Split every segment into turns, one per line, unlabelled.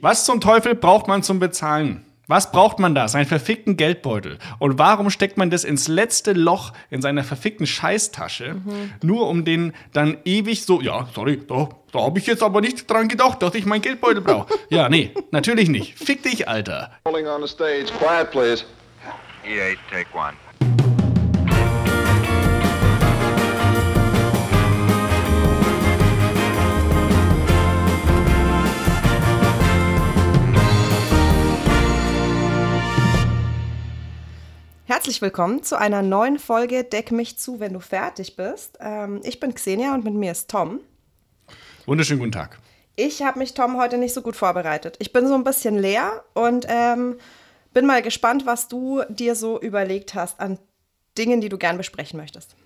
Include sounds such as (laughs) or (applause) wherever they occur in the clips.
Was zum Teufel braucht man zum Bezahlen? Was braucht man da? Seinen verfickten Geldbeutel. Und warum steckt man das ins letzte Loch in seiner verfickten Scheißtasche, mhm. nur um den dann ewig so, ja, sorry, da, da habe ich jetzt aber nicht dran gedacht, dass ich meinen Geldbeutel brauche. (laughs) ja, nee, natürlich nicht. Fick dich, Alter. Rolling on the stage. Quiet, please. E8, take one.
Herzlich willkommen zu einer neuen Folge Deck mich zu, wenn du fertig bist. Ähm, ich bin Xenia und mit mir ist Tom.
Wunderschönen guten Tag.
Ich habe mich, Tom, heute nicht so gut vorbereitet. Ich bin so ein bisschen leer und ähm, bin mal gespannt, was du dir so überlegt hast an Dingen, die du gern besprechen möchtest.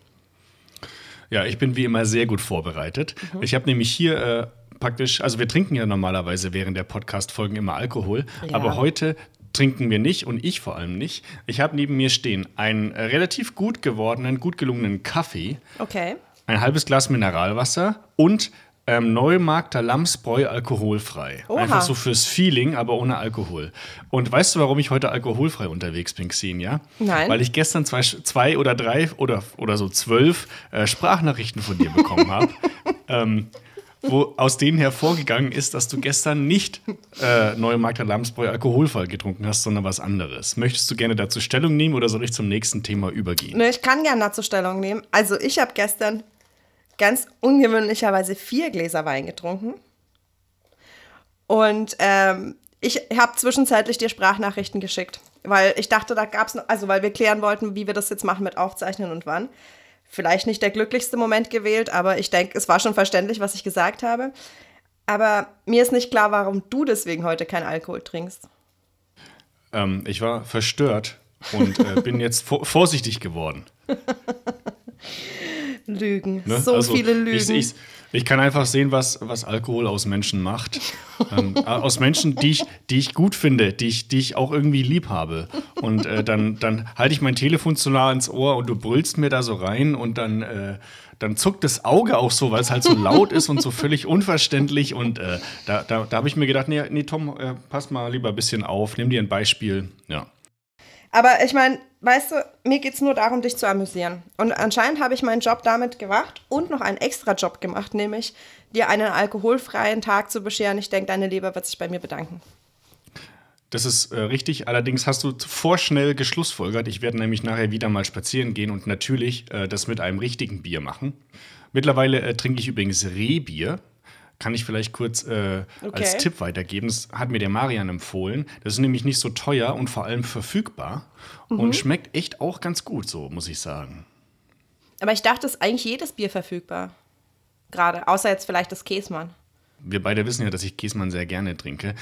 Ja, ich bin wie immer sehr gut vorbereitet. Mhm. Ich habe nämlich hier äh, praktisch, also wir trinken ja normalerweise während der Podcast-Folgen immer Alkohol, ja. aber heute trinken wir nicht und ich vor allem nicht. Ich habe neben mir stehen einen relativ gut gewordenen, gut gelungenen Kaffee.
Okay.
Ein halbes Glas Mineralwasser und ähm, Neumarkter Lamsbräu alkoholfrei. Oha. Einfach so fürs Feeling, aber ohne Alkohol. Und weißt du, warum ich heute alkoholfrei unterwegs bin, Xenia?
Nein.
Weil ich gestern zwei, zwei oder drei oder, oder so zwölf äh, Sprachnachrichten von dir bekommen habe. (laughs) ähm, wo aus denen hervorgegangen ist, dass du gestern nicht äh, Neumarkter Lamsbräu alkoholfrei getrunken hast, sondern was anderes. Möchtest du gerne dazu Stellung nehmen oder soll ich zum nächsten Thema übergehen?
Ne, ich kann gerne dazu Stellung nehmen. Also ich habe gestern ganz ungewöhnlicherweise vier Gläser Wein getrunken. Und ähm, ich habe zwischenzeitlich dir Sprachnachrichten geschickt, weil ich dachte, da gab es, also weil wir klären wollten, wie wir das jetzt machen mit Aufzeichnen und wann vielleicht nicht der glücklichste Moment gewählt, aber ich denke, es war schon verständlich, was ich gesagt habe. Aber mir ist nicht klar, warum du deswegen heute keinen Alkohol trinkst.
Ähm, ich war verstört und äh, bin jetzt (laughs) vorsichtig geworden.
Lügen, ne? so also, viele Lügen.
Ich, ich, ich kann einfach sehen, was, was Alkohol aus Menschen macht. ähm, (laughs) äh, aus Menschen, die ich, die ich gut finde, die ich, die ich auch irgendwie lieb habe. Und äh, dann, dann halte ich mein Telefon zu nah ins Ohr und du brüllst mir da so rein und dann, äh, dann zuckt das Auge auch so, weil es halt so laut ist und so völlig unverständlich. Und äh, da, da, da habe ich mir gedacht, nee, nee Tom, äh, pass mal lieber ein bisschen auf, nimm dir ein Beispiel. Ja.
Aber ich meine, weißt du, mir geht es nur darum, dich zu amüsieren. Und anscheinend habe ich meinen Job damit gemacht und noch einen extra Job gemacht, nämlich dir einen alkoholfreien Tag zu bescheren. Ich denke, deine Leber wird sich bei mir bedanken.
Das ist äh, richtig. Allerdings hast du vorschnell geschlussfolgert. Ich werde nämlich nachher wieder mal spazieren gehen und natürlich äh, das mit einem richtigen Bier machen. Mittlerweile äh, trinke ich übrigens Rehbier kann ich vielleicht kurz äh, okay. als Tipp weitergeben. Das hat mir der Marian empfohlen. Das ist nämlich nicht so teuer und vor allem verfügbar mhm. und schmeckt echt auch ganz gut, so muss ich sagen.
Aber ich dachte, es ist eigentlich jedes Bier verfügbar. Gerade, außer jetzt vielleicht das Käsmann.
Wir beide wissen ja, dass ich Käsmann sehr gerne trinke.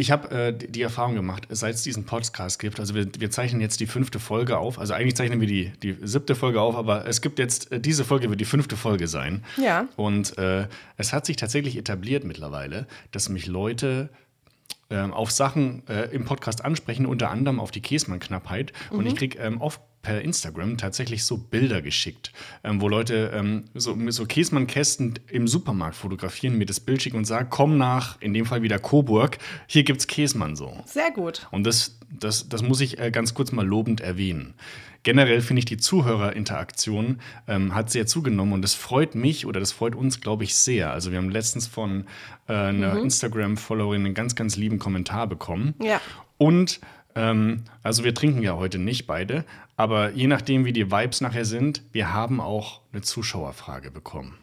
Ich habe äh, die Erfahrung gemacht, seit es diesen Podcast gibt, also wir, wir, zeichnen jetzt die fünfte Folge auf, also eigentlich zeichnen wir die, die siebte Folge auf, aber es gibt jetzt, äh, diese Folge wird die fünfte Folge sein.
Ja.
Und äh, es hat sich tatsächlich etabliert mittlerweile, dass mich Leute ähm, auf Sachen äh, im Podcast ansprechen, unter anderem auf die Käsmann-Knappheit. Mhm. Und ich kriege ähm, oft per Instagram tatsächlich so Bilder geschickt, ähm, wo Leute ähm, so, so Käsmann-Kästen im Supermarkt fotografieren, mir das Bild schicken und sagen, komm nach, in dem Fall wieder Coburg, hier gibt's Käsmann so.
Sehr gut.
Und das, das, das muss ich äh, ganz kurz mal lobend erwähnen. Generell finde ich die Zuhörerinteraktion ähm, hat sehr zugenommen und das freut mich oder das freut uns, glaube ich, sehr. Also wir haben letztens von äh, einer mhm. Instagram-Followerin einen ganz, ganz lieben Kommentar bekommen.
Ja.
Und ähm, also wir trinken ja heute nicht beide, aber je nachdem, wie die Vibes nachher sind, wir haben auch eine Zuschauerfrage bekommen.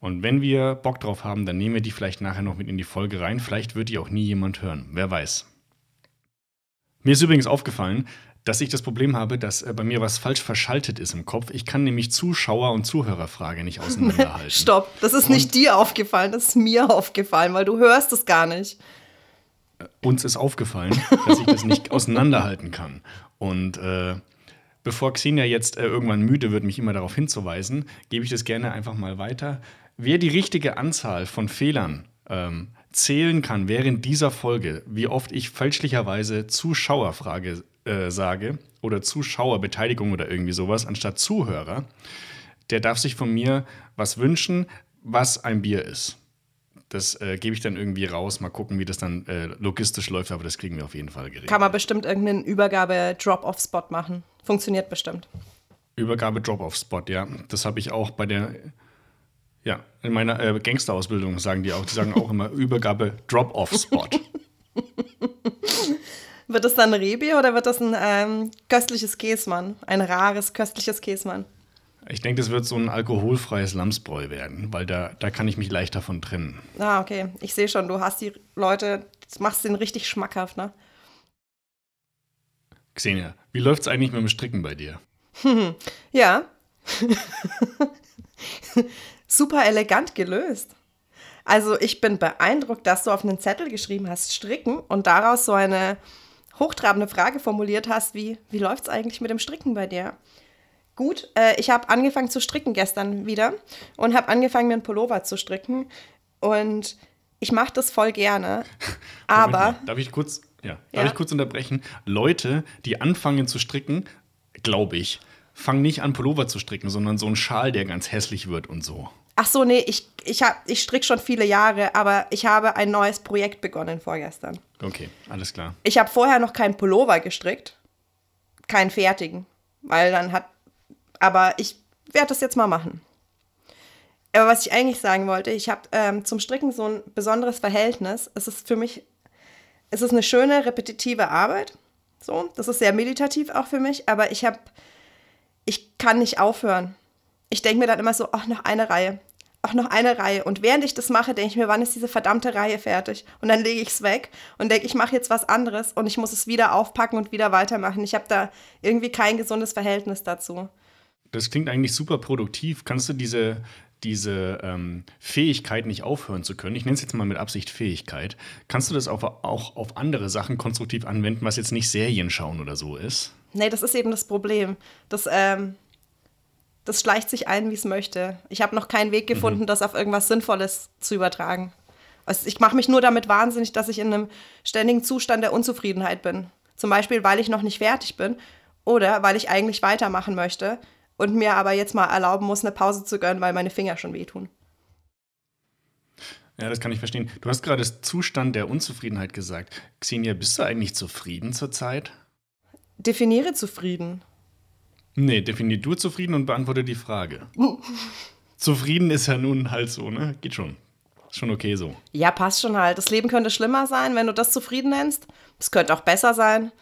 Und wenn wir Bock drauf haben, dann nehmen wir die vielleicht nachher noch mit in die Folge rein. Vielleicht wird die auch nie jemand hören. Wer weiß. Mir ist übrigens aufgefallen, dass ich das Problem habe, dass äh, bei mir was falsch verschaltet ist im Kopf. Ich kann nämlich Zuschauer- und Zuhörerfrage nicht auseinanderhalten. (laughs)
Stopp, das ist nicht und dir aufgefallen, das ist mir aufgefallen, weil du hörst es gar nicht
uns ist aufgefallen, (laughs) dass ich das nicht auseinanderhalten kann. Und äh, bevor Xenia jetzt äh, irgendwann müde wird, mich immer darauf hinzuweisen, gebe ich das gerne einfach mal weiter. Wer die richtige Anzahl von Fehlern ähm, zählen kann während dieser Folge, wie oft ich fälschlicherweise Zuschauerfrage äh, sage oder Zuschauerbeteiligung oder irgendwie sowas anstatt Zuhörer, der darf sich von mir was wünschen, was ein Bier ist. Das äh, gebe ich dann irgendwie raus. Mal gucken, wie das dann äh, logistisch läuft, aber das kriegen wir auf jeden Fall geregelt.
Kann man bestimmt irgendeinen Übergabe-Drop-off-Spot machen. Funktioniert bestimmt.
Übergabe Drop-off-Spot, ja. Das habe ich auch bei der, ja, in meiner äh, Gangsterausbildung sagen die auch. Die sagen auch immer (laughs) Übergabe Drop-off-Spot.
Wird das dann ein Rebi oder wird das ein ähm, köstliches Käsmann? Ein rares, köstliches Käsmann?
Ich denke, das wird so ein alkoholfreies Lamsbräu werden, weil da, da kann ich mich leicht davon trennen.
Ah, okay. Ich sehe schon, du hast die Leute, machst den richtig schmackhaft, ne?
Xenia, wie läuft es eigentlich mit dem Stricken bei dir? (laughs)
Ja. (laughs) Super elegant gelöst. Also ich bin beeindruckt, dass du auf einen Zettel geschrieben hast, stricken und daraus so eine hochtrabende Frage formuliert hast, wie, wie läuft es eigentlich mit dem Stricken bei dir? Gut, äh, ich habe angefangen zu stricken gestern wieder und habe angefangen, mir einen Pullover zu stricken und ich mache das voll gerne, (laughs) aber...
Darf ich kurz, ja,
Ja.
darf ich kurz unterbrechen? Leute, die anfangen zu stricken, glaube ich, fangen nicht an, Pullover zu stricken, sondern so einen Schal, der ganz hässlich wird und so.
Ach so, nee, ich, ich, hab- ich stricke schon viele Jahre, aber ich habe ein neues Projekt begonnen vorgestern.
Okay, alles klar.
Ich habe vorher noch keinen Pullover gestrickt, keinen fertigen, weil dann hat, aber ich werde das jetzt mal machen. Aber was ich eigentlich sagen wollte, ich habe ähm, zum Stricken so ein besonderes Verhältnis. Es ist für mich, es ist eine schöne, repetitive Arbeit. So, das ist sehr meditativ auch für mich, aber ich habe, ich kann nicht aufhören. Ich denke mir dann immer so, ach, noch eine Reihe, ach, noch eine Reihe. Und während ich das mache, denke ich mir, wann ist diese verdammte Reihe fertig? Und dann lege ich es weg und denke, ich mache jetzt was anderes und ich muss es wieder aufpacken und wieder weitermachen. Ich habe da irgendwie kein gesundes Verhältnis dazu.
Das klingt eigentlich super produktiv. Kannst du diese, diese ähm, Fähigkeit, nicht aufhören zu können, ich nenne es jetzt mal mit Absicht Fähigkeit, kannst du das auf, auch auf andere Sachen konstruktiv anwenden, was jetzt nicht Serien schauen oder so ist?
Nee, das ist eben das Problem. Das, ähm, das schleicht sich ein, wie es möchte. Ich habe noch keinen Weg gefunden, das auf irgendwas Sinnvolles zu übertragen. Also ich mache mich nur damit wahnsinnig, dass ich in einem ständigen Zustand der Unzufriedenheit bin. Zum Beispiel, weil ich noch nicht fertig bin oder weil ich eigentlich weitermachen möchte und mir aber jetzt mal erlauben muss, eine Pause zu gönnen, weil meine Finger schon wehtun.
Ja, das kann ich verstehen. Du hast gerade das Zustand der Unzufriedenheit gesagt. Xenia, bist du eigentlich zufrieden zurzeit?
Definiere zufrieden.
Nee, definier du zufrieden und beantworte die Frage. (laughs) zufrieden ist ja nun halt so, ne? Geht schon. Ist schon okay so.
Ja, passt schon halt. Das Leben könnte schlimmer sein, wenn du das zufrieden nennst. Es könnte auch besser sein.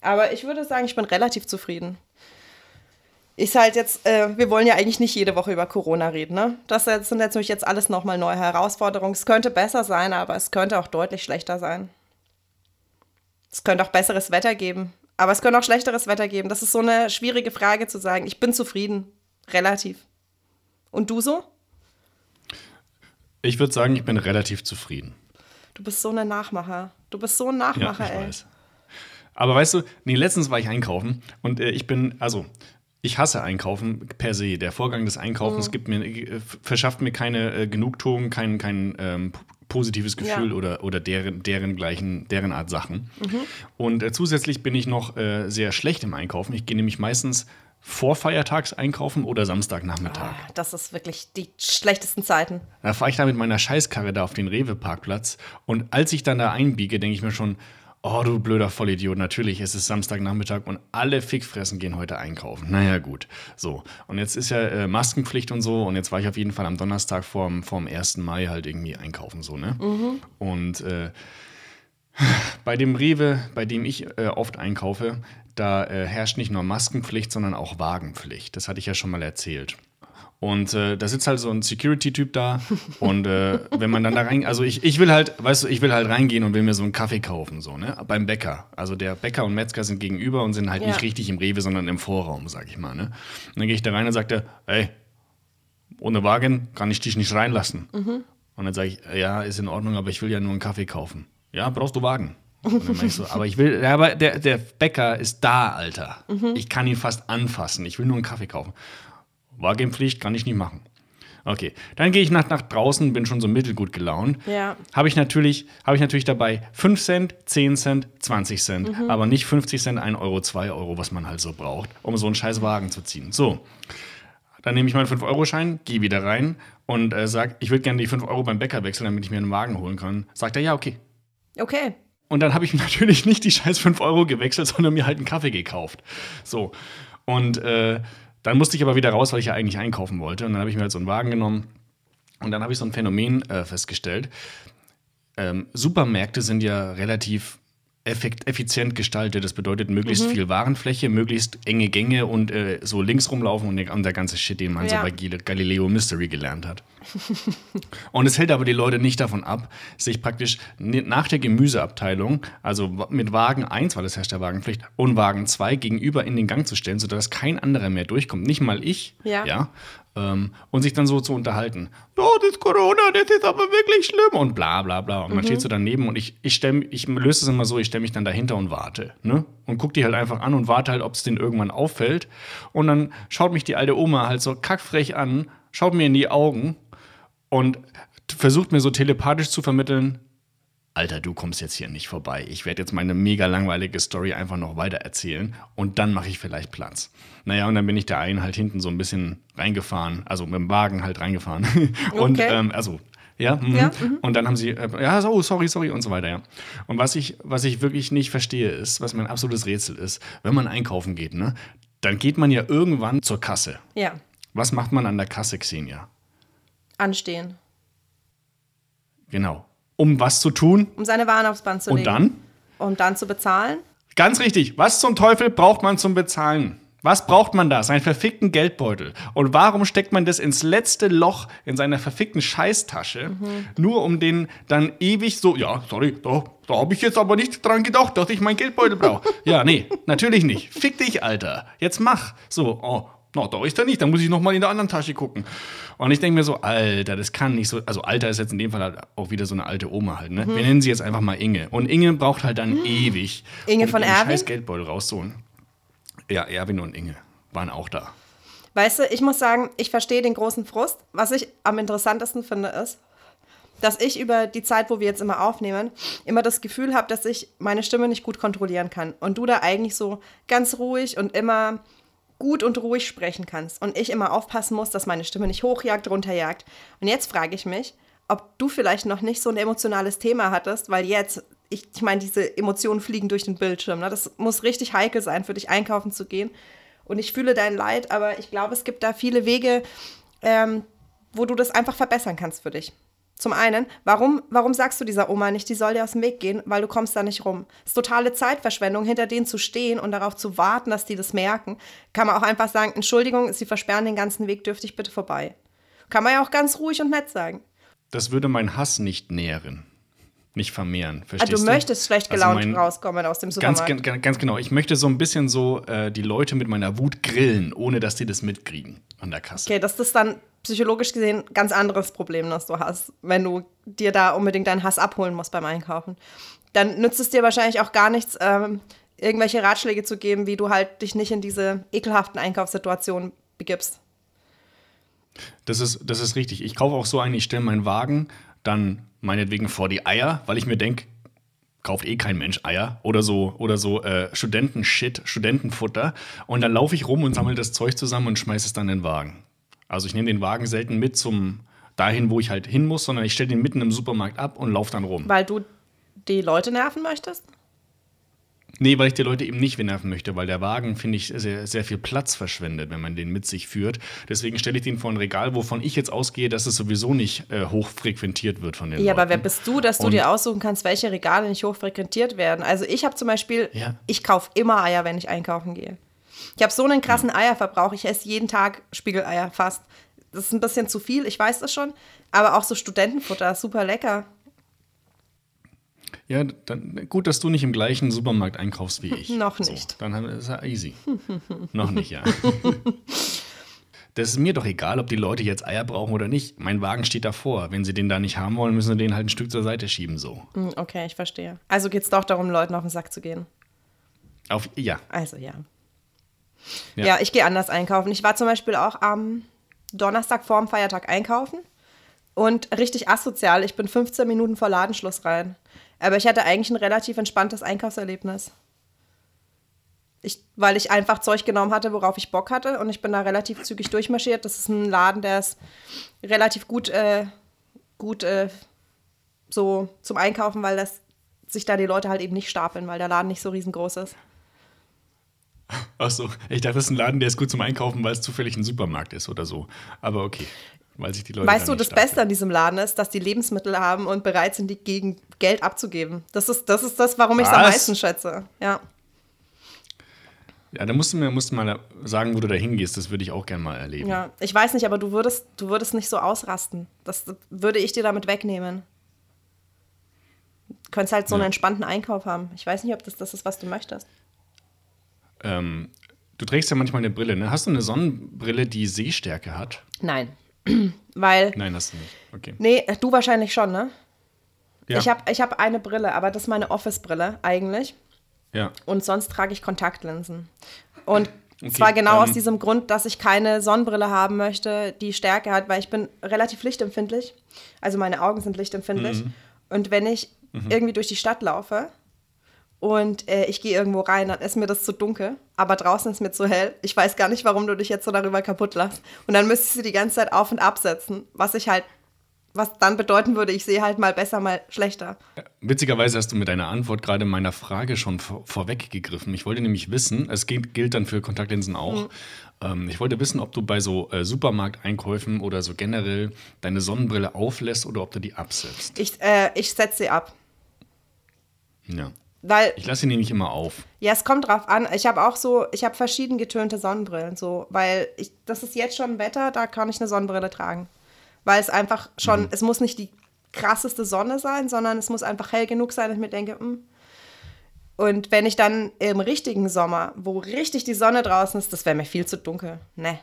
Aber ich würde sagen, ich bin relativ zufrieden. Ist halt jetzt, äh, wir wollen ja eigentlich nicht jede Woche über Corona reden, ne? Das jetzt- sind natürlich jetzt alles nochmal neue Herausforderungen. Es könnte besser sein, aber es könnte auch deutlich schlechter sein. Es könnte auch besseres Wetter geben. Aber es könnte auch schlechteres Wetter geben. Das ist so eine schwierige Frage zu sagen. Ich bin zufrieden. Relativ. Und du so?
Ich würde sagen, ich bin relativ zufrieden.
Du bist so ein Nachmacher. Du bist so ein
Ja,
Nachmacher,
ich
ey.
weiß. Aber weißt du, nee, letztens war ich einkaufen und äh, ich bin, also, ich hasse Einkaufen per se. Der Vorgang des Einkaufens gibt mir, äh, verschafft mir keine äh, Genugtuung, kein, kein ähm, positives Gefühl
Ja.
oder, oder deren, deren gleichen, deren Art Sachen. Und äh, zusätzlich bin ich noch äh, sehr schlecht im Einkaufen. Ich gehe nämlich meistens vor Feiertags einkaufen oder Samstagnachmittag.
Ah, Das ist wirklich die schlechtesten Zeiten.
Da fahre ich da mit meiner Scheißkarre da auf den Rewe-Parkplatz und als ich dann da einbiege, denke ich mir schon, oh du blöder Vollidiot, natürlich ist es Samstagnachmittag und alle Fickfressen gehen heute einkaufen. Naja gut, so. Und jetzt ist ja äh, Maskenpflicht und so und jetzt war ich auf jeden Fall am Donnerstag vorm, vorm 1. Mai halt irgendwie einkaufen, so, ne? Und äh, bei dem Rewe, bei dem ich äh, oft einkaufe, da äh, herrscht nicht nur Maskenpflicht, sondern auch Wagenpflicht. Das hatte ich ja schon mal erzählt. Und äh, da sitzt halt so ein Security-Typ da. und äh, wenn man dann da rein, also ich, ich will halt, weißt du, ich will halt reingehen und will mir so einen Kaffee kaufen, so, ne? Beim Bäcker. Also der Bäcker und Metzger sind gegenüber und sind halt
Ja.
nicht richtig im Rewe, sondern im Vorraum, sag ich mal, ne? Und dann gehe ich da rein und sagt er, ey, ohne Wagen kann ich dich nicht reinlassen. Und dann sage ich, ja, ist in Ordnung, aber ich will ja nur einen Kaffee kaufen. Ja, brauchst du Wagen? Und dann meine ich so, aber ich will, aber der, der Bäcker ist da, Alter. Ich kann ihn fast anfassen. Ich will nur einen Kaffee kaufen. Wagenpflicht kann ich nicht machen. Okay, dann gehe ich nach, nach draußen, bin schon so mittelgut gelaunt.
Ja.
Habe ich, natürlich, habe ich natürlich dabei 5 Cent, 10 Cent, 20 Cent, aber nicht 50 Cent, 1 Euro, 2 Euro, was man halt so braucht, um so einen scheiß Wagen zu ziehen. So, Dann nehme ich meinen 5-Euro-Schein, gehe wieder rein und äh, sage, ich würde gerne die 5 Euro beim Bäcker wechseln, damit ich mir einen Wagen holen kann. Sagt er, ja, okay.
Okay.
Und dann habe ich (laughs) natürlich nicht die scheiß 5 Euro gewechselt, sondern mir halt einen Kaffee gekauft. So. Und äh, dann musste ich aber wieder raus, weil ich ja eigentlich einkaufen wollte. Und dann habe ich mir halt so einen Wagen genommen. Und dann habe ich so ein Phänomen äh, festgestellt. Ähm, Supermärkte sind ja relativ effizient gestaltet. Das bedeutet möglichst
Mhm.
viel Warenfläche, möglichst enge Gänge und äh, so links rumlaufen und der, ganze Shit, den man
Ja.
so bei Gal- Galileo Mystery gelernt hat. Und es hält aber die Leute nicht davon ab, sich praktisch nach der Gemüseabteilung, also mit Wagen 1, weil das herrscht der Wagenpflicht, und Wagen 2 gegenüber in den Gang zu stellen, sodass kein anderer mehr durchkommt. Nicht mal ich.
Ja.
Ähm, und sich dann so zu unterhalten. Oh, das Corona, das ist aber wirklich schlimm. Und bla bla bla. Und man steht so daneben und ich, ich, stell, ich löse es immer so, ich stelle mich dann dahinter und warte. Ne? Und gucke die halt einfach an und warte halt, ob es denen irgendwann auffällt. Und dann schaut mich die alte Oma halt so kackfrech an, schaut mir in die Augen und versucht mir so telepathisch zu vermitteln, Alter, du kommst jetzt hier nicht vorbei. Ich werde jetzt meine mega langweilige Story einfach noch weiter erzählen und dann mache ich vielleicht Platz. Naja, und dann bin ich der einen halt hinten so ein bisschen reingefahren, also mit dem Wagen halt reingefahren. (laughs) Und
Okay.
ähm, also, ja, mhm.
Ja,
und dann haben sie, äh, ja, so, sorry, sorry und so weiter, ja. Und was ich, was ich wirklich nicht verstehe, ist, was mein absolutes Rätsel ist, wenn man einkaufen geht, ne, dann geht man ja irgendwann zur Kasse.
Ja.
Was macht man an der Kasse, Xenia?
Anstehen.
Genau. Um was zu tun
Um seine Waren aufs Band zu
und
legen.
dann?
Um dann zu bezahlen.
Ganz richtig. Was zum Teufel braucht man zum Bezahlen? Was braucht man da? Seinen verfickten Geldbeutel. Und warum steckt man das ins letzte Loch in seiner verfickten Scheißtasche, nur um den dann ewig so, ja, sorry, da, da habe ich jetzt aber nicht dran gedacht, dass ich meinen Geldbeutel brauche. ja, nee, natürlich nicht. Fick dich, Alter. Jetzt mach. So, oh, na, da ist er nicht, dann muss ich noch mal in der anderen Tasche gucken. Und ich denke mir so, Alter, das kann nicht so, also Alter ist jetzt in dem Fall halt auch wieder so eine alte Oma halt, ne? Wir nennen sie jetzt einfach mal Inge. Und Inge braucht halt dann ewig,
Inge
um
von
ihren
Erwin?
scheiß Geldbeutel rauszuholen. Ja, Erwin und Inge waren auch da.
Weißt du, ich muss sagen, ich verstehe den großen Frust. Was ich am interessantesten finde, ist, dass ich über die Zeit, wo wir jetzt immer aufnehmen, immer das Gefühl habe, dass ich meine Stimme nicht gut kontrollieren kann. Und du da eigentlich so ganz ruhig und immer gut und ruhig sprechen kannst. Und ich immer aufpassen muss, dass meine Stimme nicht hochjagt, runterjagt. Und jetzt frage ich mich, ob du vielleicht noch nicht so ein emotionales Thema hattest, weil jetzt, ich, ich meine, diese Emotionen fliegen durch den Bildschirm. Ne? Das muss richtig heikel sein, für dich einkaufen zu gehen. Und ich fühle dein Leid, aber ich glaube, es gibt da viele Wege, ähm, wo du das einfach verbessern kannst für dich. Zum einen, warum, warum sagst du dieser Oma nicht, die soll dir aus dem Weg gehen, weil du kommst da nicht rum? Es ist totale Zeitverschwendung, hinter denen zu stehen und darauf zu warten, dass die das merken. Kann man auch einfach sagen, Entschuldigung, Sie versperren den ganzen Weg, dürfte ich bitte vorbei. Kann man ja auch ganz ruhig und nett sagen.
Das würde mein Hass nicht nähren, nicht vermehren.
Ah,
Verstehst
du möchtest schlecht
Also
gelaunt
mein-
rauskommen aus dem
Ganz,
Supermarkt.
ganz, ganz genau. Ich möchte so ein bisschen so äh, die Leute mit meiner Wut grillen, ohne dass die das mitkriegen an der Kasse.
Okay, das ist dann psychologisch gesehen ein ganz anderes Problem, das du hast, wenn du dir da unbedingt deinen Hass abholen musst beim Einkaufen. Dann nützt es dir wahrscheinlich auch gar nichts, ähm, irgendwelche Ratschläge zu geben, wie du halt dich nicht in diese ekelhaften Einkaufssituationen begibst.
Das ist, das ist richtig. Ich kaufe auch so ein, ich stelle meinen Wagen dann meinetwegen vor die Eier, weil ich mir denke, kauft eh kein Mensch Eier oder so oder so äh, Studentenshit, Studentenfutter und dann laufe ich rum und sammle das Zeug zusammen und schmeiße es dann in den Wagen. Also ich nehme den Wagen selten mit zum dahin, wo ich halt hin muss, sondern ich stelle den mitten im Supermarkt ab und laufe dann rum.
Weil du die Leute nerven möchtest?
Nee, weil ich die Leute eben nicht nerven möchte, weil der Wagen, finde ich, sehr, sehr viel Platz verschwendet, wenn man den mit sich führt. Deswegen stelle ich den vor ein Regal, wovon ich jetzt ausgehe, dass es sowieso nicht äh, hochfrequentiert wird von den
Ja,
Leuten.
aber wer bist du, dass du
Und-
dir aussuchen kannst, welche Regale nicht hochfrequentiert werden? Also ich habe zum Beispiel,
Ja.
ich kaufe immer Eier, wenn ich einkaufen gehe. Ich habe so einen krassen Eierverbrauch. Ich esse jeden Tag Spiegeleier fast. Das ist ein bisschen zu viel, ich weiß das schon. Aber auch so Studentenfutter, super lecker.
Ja, dann gut, dass du nicht im gleichen Supermarkt einkaufst wie ich. (laughs)
Noch
So,
nicht.
dann haben- ist ja easy. (laughs) Noch nicht, ja. (laughs) Das ist mir doch egal, ob die Leute jetzt Eier brauchen oder nicht. Mein Wagen steht davor. Wenn sie den da nicht haben wollen, müssen sie den halt ein Stück zur Seite schieben, so.
Hm, Okay, ich verstehe. Also geht es doch darum, Leuten auf den Sack zu gehen.
Auf, ja.
Also ja.
Ja.
Ja, ich gehe anders einkaufen. Ich war zum Beispiel auch am Donnerstag vorm Feiertag einkaufen und richtig asozial. Ich bin 15 Minuten vor Ladenschluss rein. Aber ich hatte eigentlich ein relativ entspanntes Einkaufserlebnis. Ich, weil ich einfach Zeug genommen hatte, worauf ich Bock hatte. Und ich bin da relativ zügig durchmarschiert. Das ist ein Laden, der ist relativ gut, äh, gut äh, so zum Einkaufen, weil das sich da die Leute halt eben nicht stapeln, weil der Laden nicht so riesengroß ist.
Achso, ich dachte, das ist ein Laden, der ist gut zum Einkaufen, weil es zufällig ein Supermarkt ist oder so. Aber okay. Weil sich die Leute
weißt du, das. Beste an diesem Laden ist, dass die Lebensmittel haben und bereit sind, die gegen Geld abzugeben. Das ist das, ist das warum ich es am meisten schätze. Ja.
Ja, da musst du mir musst du mal sagen, wo du da hingehst. Das würde ich auch gerne mal erleben.
ja. Ich weiß nicht, aber du würdest, du würdest nicht so ausrasten. Das würde ich dir damit wegnehmen. Du könntest halt so einen
Ja.
entspannten Einkauf haben. Ich weiß nicht, ob das das ist, was du möchtest.
Ähm, du trägst ja manchmal eine Brille, ne? Hast du eine Sonnenbrille, die Sehstärke hat?
Nein. (clears throat) Weil,
Nein, hast du nicht. Okay.
nee, du wahrscheinlich schon, ne?
Ja.
Ich habe ich hab eine Brille, aber das ist meine Office-Brille eigentlich.
ja.
Und sonst trage ich Kontaktlinsen. Und (clears throat)
Okay,
zwar genau aus
ähm,
diesem Grund, dass ich keine Sonnenbrille haben möchte, die Stärke hat, weil ich bin relativ lichtempfindlich. Also meine Augen sind lichtempfindlich.
Mhm.
Und wenn ich irgendwie durch die Stadt laufe und äh, ich gehe irgendwo rein, dann ist mir das zu dunkel, aber draußen ist mir zu hell. Ich weiß gar nicht, warum du dich jetzt so darüber kaputt lachst. Und dann müsstest du die ganze Zeit auf und absetzen, was ich halt, was dann bedeuten würde, ich sehe halt mal besser, mal schlechter.
Witzigerweise hast du mit deiner Antwort gerade meiner Frage schon vor, vorweggegriffen. Ich wollte nämlich wissen, es gilt, gilt dann für Kontaktlinsen auch.
Mhm.
Ähm, ich wollte wissen, ob du bei so äh, Supermarkteinkäufen oder so generell deine Sonnenbrille auflässt oder ob du die absetzt.
Ich, äh, ich setze sie ab.
Ja.
Weil
Ich lasse sie nämlich immer auf.
Ja, es kommt drauf an. Ich habe auch so, ich habe verschieden getönte Sonnenbrillen, so, weil ich, das ist jetzt schon Wetter, da kann ich eine Sonnenbrille tragen. Weil es einfach schon, es muss nicht die krasseste Sonne sein, sondern es muss einfach hell genug sein, dass ich mir denke, hm. Und wenn ich dann im richtigen Sommer, wo richtig die Sonne draußen ist, das wäre mir viel zu dunkel. Ne.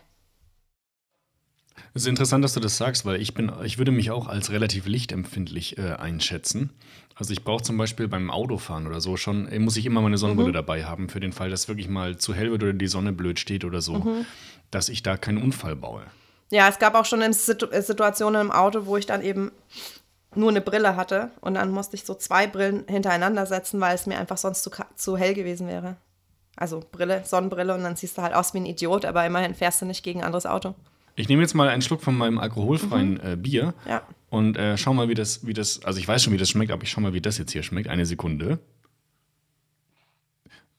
Es ist interessant, dass du das sagst, weil ich bin, ich würde mich auch als relativ lichtempfindlich äh, einschätzen. Also ich brauche zum Beispiel beim Autofahren oder so schon, äh, muss ich immer meine Sonnenbrille dabei haben, für den Fall, dass wirklich mal zu hell wird oder die Sonne blöd steht oder so, dass ich da keinen Unfall baue.
Ja, es gab auch schon Situ äh, Situationen im Auto, wo ich dann eben nur eine Brille hatte und dann musste ich so zwei Brillen hintereinander setzen, weil es mir einfach sonst zu, zu hell gewesen wäre. Also Brille, Sonnenbrille und dann siehst du halt aus wie ein Idiot, aber immerhin fährst du nicht gegen ein anderes Auto.
Ich nehme jetzt mal einen Schluck von meinem alkoholfreien äh, Bier
Ja.
und äh, schau mal, wie das, wie das, also ich weiß schon, wie das schmeckt, aber ich schau mal, wie das jetzt hier schmeckt. Eine Sekunde.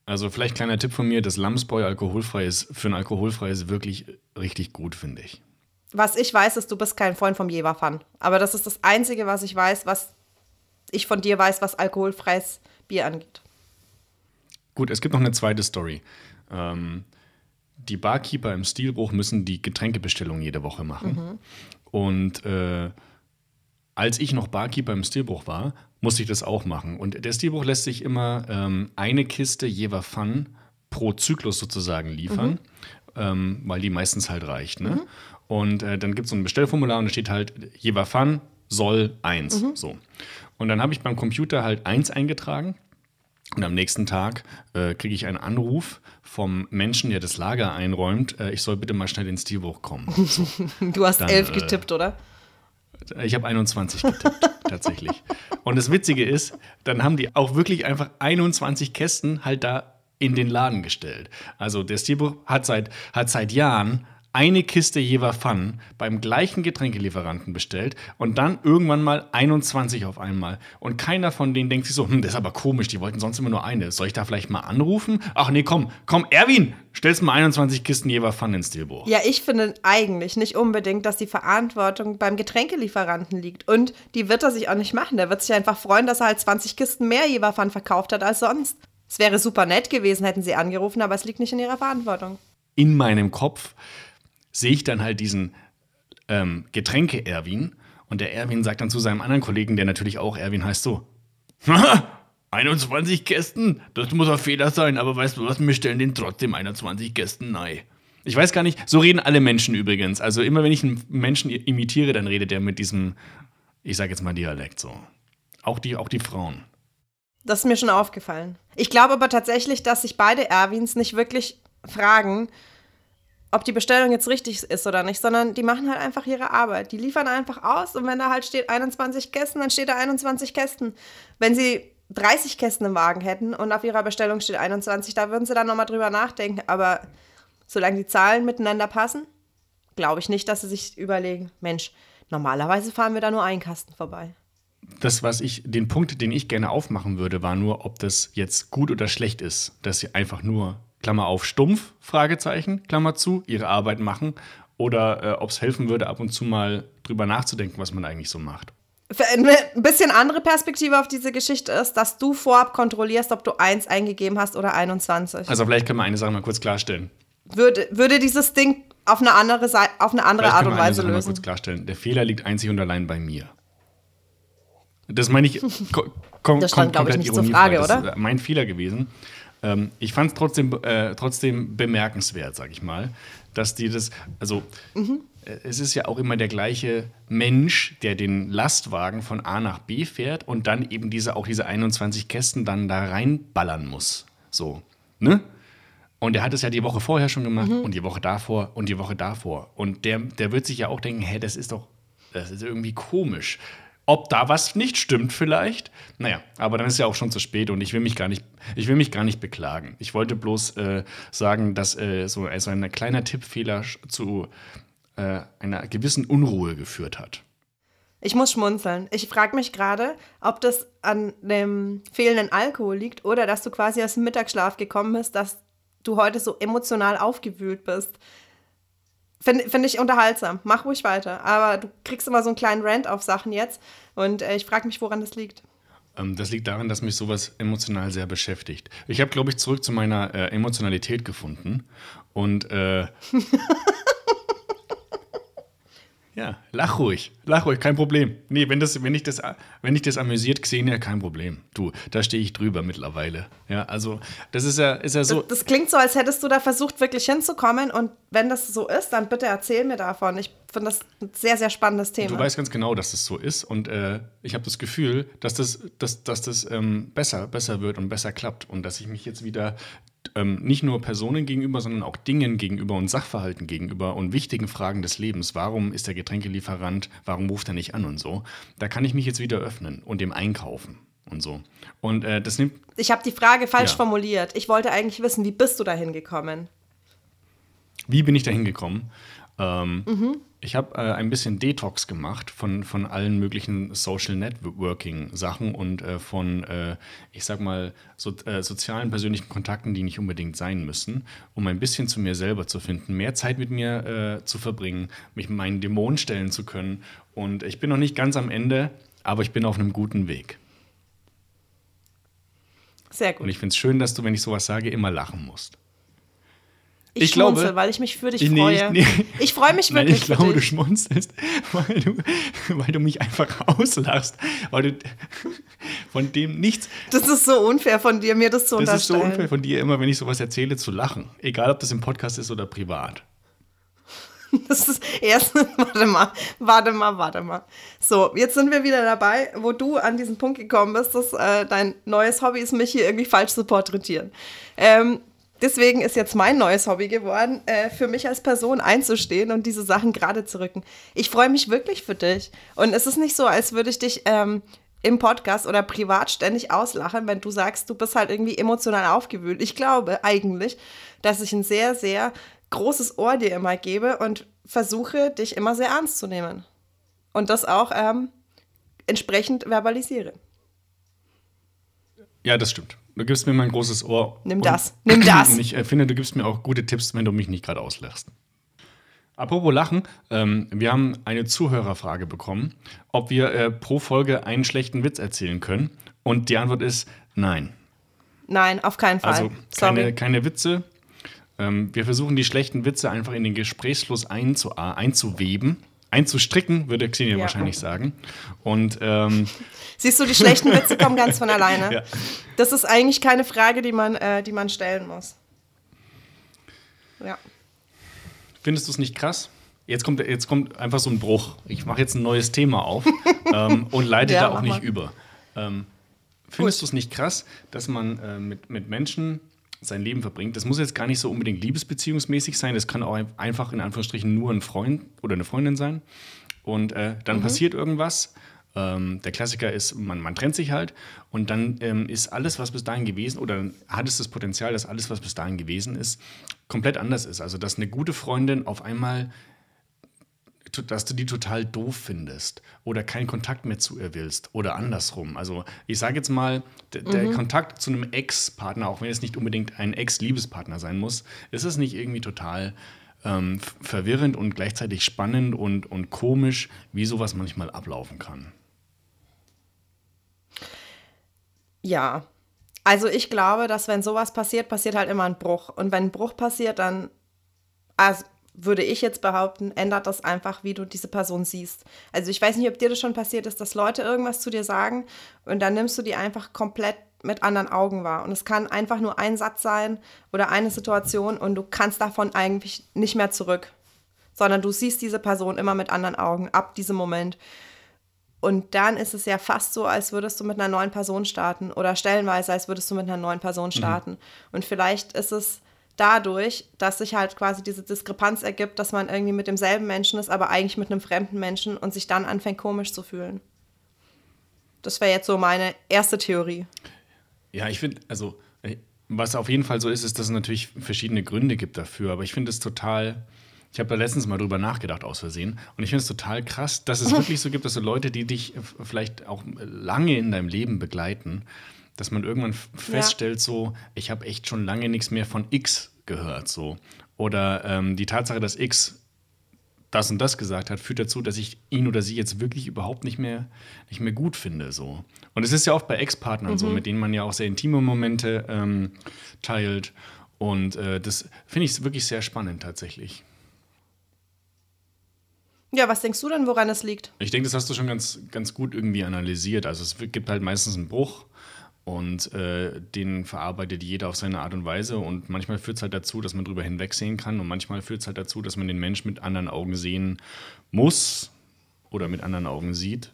Also vielleicht kleiner Tipp von mir, das Lamsbräu alkoholfrei ist für ein alkoholfreies wirklich richtig gut, finde ich.
Was ich weiß, ist, du bist kein Freund vom Jever-Fan. Aber das ist das Einzige, was ich weiß, was ich von dir weiß, was alkoholfreies Bier angeht.
Gut, es gibt noch eine zweite Story. Ähm, die Barkeeper im Stilbruch müssen die Getränkebestellung jede Woche machen. Und äh, als ich noch Barkeeper im Stilbruch war, musste ich das auch machen. Und der Stilbruch lässt sich immer ähm, eine Kiste Jever Fun pro Zyklus sozusagen liefern, ähm, weil die meistens halt reicht. Ne? Und äh, dann gibt es so ein Bestellformular und da steht halt Jever Fun soll eins. So. Und dann habe ich beim Computer halt eins eingetragen. Und am nächsten Tag äh, kriege ich einen Anruf vom Menschen, der das Lager einräumt. Äh, ich soll bitte mal schnell ins Stilbuch kommen. So. (laughs)
Du hast
Dann,
elf
äh,
getippt, oder?
Ich habe 21 getippt, (laughs) tatsächlich. Und das Witzige ist, dann haben die auch wirklich einfach 21 Kästen halt da in den Laden gestellt. Also der Stilbuch hat seit, hat seit Jahren eine Kiste Jever Fun beim gleichen Getränkelieferanten bestellt und dann irgendwann mal 21 auf einmal. Und keiner von denen denkt sich so, hm, das ist aber komisch, die wollten sonst immer nur eine. Soll ich da vielleicht mal anrufen? Ach nee, komm, komm, Erwin, stellst mal 21 Kisten Jever Fun ins Stilbuch.
Ja, ich finde eigentlich nicht unbedingt, dass die Verantwortung beim Getränkelieferanten liegt. Und die wird er sich auch nicht machen. Der wird sich einfach freuen, dass er halt 20 Kisten mehr Jeverfan verkauft hat als sonst. Es wäre super nett gewesen, hätten sie angerufen, aber es liegt nicht in ihrer Verantwortung.
in meinem Kopf sehe ich dann halt diesen ähm, Getränke-Erwin und der Erwin sagt dann zu seinem anderen Kollegen, der natürlich auch Erwin heißt, so: (laughs) "Haha, 21 Kästen, das muss ein Fehler sein, aber weißt du was, wir stellen den trotzdem 21 Kästen nein. Ich weiß gar nicht, so reden alle Menschen übrigens. Also immer wenn ich einen Menschen imitiere, dann redet der mit diesem, ich sage jetzt mal Dialekt so. Auch die, auch die Frauen.
Das ist mir schon aufgefallen. Ich glaube aber tatsächlich, dass sich beide Erwins nicht wirklich fragen, ob die Bestellung jetzt richtig ist oder nicht, sondern die machen halt einfach ihre Arbeit. Die liefern einfach aus und wenn da halt steht 21 Kästen, dann steht da 21 Kästen. Wenn sie 30 Kästen im Wagen hätten und auf ihrer Bestellung steht 21, da würden sie dann nochmal drüber nachdenken. Aber solange die Zahlen miteinander passen, glaube ich nicht, dass sie sich überlegen, Mensch, normalerweise fahren wir da nur einen Kasten vorbei.
Das, was ich, den Punkt, den ich gerne aufmachen würde, war nur, ob das jetzt gut oder schlecht ist, dass sie einfach nur, Klammer auf, stumpf, Fragezeichen, Klammer zu, ihre Arbeit machen oder äh, ob es helfen würde, ab und zu mal drüber nachzudenken, was man eigentlich so macht.
Ein bisschen andere Perspektive auf diese Geschichte ist, dass du vorab kontrollierst, ob du 1 eingegeben hast oder 21.
Also vielleicht können wir eine Sache mal kurz klarstellen.
Würde, würde dieses Ding auf eine andere, Seite, auf eine andere Art und Weise
lösen?
Mal
kurz klarstellen. Der Fehler liegt einzig und allein bei mir. Das meine ich (laughs) ko kom
das stand, glaube ich, nicht zur Frage,
das
oder?
Ist mein Fehler gewesen. Ähm, ich fand es trotzdem, äh, trotzdem bemerkenswert, sag ich mal, dass die das, also mhm. Äh, es ist ja auch immer der gleiche Mensch, der den Lastwagen von A nach B fährt und dann eben diese, auch diese 21 Kästen dann da reinballern muss. So, ne? Und der hat es ja die Woche vorher schon gemacht mhm. und die Woche davor und die Woche davor. Und der, der wird sich ja auch denken, hä, das ist doch, das ist irgendwie komisch. Ob da was nicht stimmt vielleicht? Naja, aber dann ist ja auch schon zu spät und ich will mich gar nicht, ich will mich gar nicht beklagen. Ich wollte bloß äh, sagen, dass äh, so also ein kleiner Tippfehler zu äh, einer gewissen Unruhe geführt hat.
Ich muss schmunzeln. Ich frage mich gerade, ob das an dem fehlenden Alkohol liegt oder dass du quasi aus dem Mittagsschlaf gekommen bist, dass du heute so emotional aufgewühlt bist. Finde find ich unterhaltsam. Mach ruhig weiter. Aber du kriegst immer so einen kleinen Rant auf Sachen jetzt. Und äh, ich frage mich, woran das liegt.
Ähm, das liegt daran, dass mich sowas emotional sehr beschäftigt. Ich habe, glaube ich, zurück zu meiner äh, Emotionalität gefunden. Und äh, (laughs) Ja, lach ruhig. Lach ruhig, kein Problem. Nee, wenn, das, wenn, ich das, wenn ich das amüsiert, Xenia, kein Problem. Du, da stehe ich drüber mittlerweile. Ja, also, das ist ja, ist ja so.
Das, das, klingt so, als hättest du da versucht, wirklich hinzukommen. Und wenn das so ist, dann bitte erzähl mir davon. Ich finde das ein sehr, sehr spannendes Thema.
Du weißt ganz genau, dass das so ist. Und äh, ich habe das Gefühl, dass das, dass, dass das ähm, besser, besser wird und besser klappt. Und dass ich mich jetzt wieder ähm, nicht nur Personen gegenüber, sondern auch Dingen gegenüber und Sachverhalten gegenüber und wichtigen Fragen des Lebens. Warum ist der Getränkelieferant, warum ruft er nicht an und so. Da kann ich mich jetzt wieder öffnen und dem einkaufen und so. Und äh, das nimmt.
Ich habe die Frage falsch ja. formuliert. Ich wollte eigentlich wissen, wie bist du dahin gekommen?
Wie bin ich dahin gekommen? Ähm, mhm. Ich habe äh, ein bisschen Detox gemacht von, von allen möglichen Social Networking-Sachen und äh, von, äh, ich sag mal, so, äh, sozialen, persönlichen Kontakten, die nicht unbedingt sein müssen, um ein bisschen zu mir selber zu finden, mehr Zeit mit mir äh, zu verbringen, mich meinen Dämonen stellen zu können. Und ich bin noch nicht ganz am Ende, aber ich bin auf einem guten Weg.
Sehr gut.
Und ich finde es schön, dass du, wenn ich sowas sage, immer lachen musst.
Ich, ich schmunzel, glaube, weil ich mich für dich nee, freue. Nee, ich freue mich (laughs) wirklich. Nein,
ich glaube, du schmunzelst, (laughs) weil du, weil du mich einfach (laughs) auslachst. Weil du von dem nichts.
Das ist so unfair von dir, mir das zu das unterstellen.
Das ist so unfair von dir, immer wenn ich sowas erzähle, zu lachen. Egal, ob das im Podcast ist oder privat.
Das ist erst, warte mal, warte mal, warte mal. So, jetzt sind wir wieder dabei, wo du an diesen Punkt gekommen bist, dass äh, dein neues Hobby ist, mich hier irgendwie falsch zu porträtieren. Ähm, Deswegen ist jetzt mein neues Hobby geworden, äh, für mich als Person einzustehen und diese Sachen gerade zu rücken. Ich freue mich wirklich für dich. Und es ist nicht so, als würde ich dich ähm, im Podcast oder privat ständig auslachen, wenn du sagst, du bist halt irgendwie emotional aufgewühlt. Ich glaube eigentlich, dass ich ein sehr, sehr großes Ohr dir immer gebe und versuche, dich immer sehr ernst zu nehmen. Und das auch ähm, entsprechend verbalisiere.
Ja, das stimmt. Du gibst mir mein großes Ohr.
Nimm das. Nimm (clears throat) das.
Und ich äh, finde, du gibst mir auch gute Tipps, wenn du mich nicht gerade auslachst. Apropos Lachen, ähm, wir haben eine Zuhörerfrage bekommen, ob wir äh, pro Folge einen schlechten Witz erzählen können. Und die Antwort ist nein.
Nein, auf keinen Fall.
Also keine, keine Witze. Ähm, wir versuchen die schlechten Witze einfach in den Gesprächsfluss einzu äh, einzuweben einzustricken, würde Xenia ja. wahrscheinlich sagen. Und ähm, (laughs)
siehst du, die schlechten Witze kommen ganz von (laughs) alleine. Ja. Das ist eigentlich keine Frage, die man, äh, die man stellen muss. Ja.
Findest du es nicht krass? Jetzt kommt, jetzt kommt einfach so ein Bruch. Ich mache jetzt ein neues Thema auf (laughs) ähm, und leite ja, da auch nicht mal. über. Ähm, findest du es nicht krass, dass man äh, mit, mit Menschen sein Leben verbringt. Das muss jetzt gar nicht so unbedingt liebesbeziehungsmäßig sein. Das kann auch einfach in Anführungsstrichen nur ein Freund oder eine Freundin sein. Und äh, dann mhm. passiert irgendwas. Ähm, der Klassiker ist, man, man trennt sich halt und dann ähm, ist alles, was bis dahin gewesen, oder hat es das Potenzial, dass alles, was bis dahin gewesen ist, komplett anders ist. Also, dass eine gute Freundin auf einmal dass du die total doof findest oder keinen Kontakt mehr zu ihr willst oder andersrum. Also ich sage jetzt mal, der mhm. Kontakt zu einem Ex-Partner, auch wenn es nicht unbedingt ein Ex-Liebespartner sein muss, ist es nicht irgendwie total ähm, verwirrend und gleichzeitig spannend und, und komisch, wie sowas manchmal ablaufen kann.
Ja, also ich glaube, dass wenn sowas passiert, passiert halt immer ein Bruch. Und wenn ein Bruch passiert, dann, also würde ich jetzt behaupten, ändert das einfach, wie du diese Person siehst. Also ich weiß nicht, ob dir das schon passiert ist, dass Leute irgendwas zu dir sagen und dann nimmst du die einfach komplett mit anderen Augen wahr. Und es kann einfach nur ein Satz sein oder eine Situation und du kannst davon eigentlich nicht mehr zurück, sondern du siehst diese Person immer mit anderen Augen ab diesem Moment. Und dann ist es ja fast so, als würdest du mit einer neuen Person starten oder stellenweise, als würdest du mit einer neuen Person mhm. starten. Mhm. Und vielleicht ist es dadurch, dass sich halt quasi diese Diskrepanz ergibt, dass man irgendwie mit demselben Menschen ist, aber eigentlich mit einem fremden Menschen und sich dann anfängt komisch zu fühlen. Das wäre jetzt so meine erste Theorie.
Ja, ich finde, also äh, was auf jeden Fall so ist, ist, dass es natürlich verschiedene Gründe gibt dafür, aber ich finde es total, ich habe da letztens mal drüber nachgedacht aus Versehen und ich finde es total krass, dass es (laughs) wirklich so gibt, dass so Leute, die dich vielleicht auch lange in deinem Leben begleiten, dass man irgendwann feststellt, ja. so, ich habe echt schon lange nichts mehr von X gehört, so. Oder ähm, die Tatsache, dass X das und das gesagt hat, führt dazu, dass ich ihn oder sie jetzt wirklich überhaupt nicht mehr, nicht mehr gut finde. So. Und es ist ja oft bei Ex-Partnern mhm. so, mit denen man ja auch sehr intime Momente ähm, teilt. Und äh, das finde ich wirklich sehr spannend tatsächlich.
Ja, was denkst du denn, woran es liegt?
Ich denke, das hast du schon ganz, ganz gut irgendwie analysiert. Also es gibt halt meistens einen Bruch und äh, den verarbeitet jeder auf seine Art und Weise. Und manchmal führt es halt dazu, dass man drüber hinwegsehen kann. Und manchmal führt es halt dazu, dass man den Menschen mit anderen Augen sehen muss oder mit anderen Augen sieht.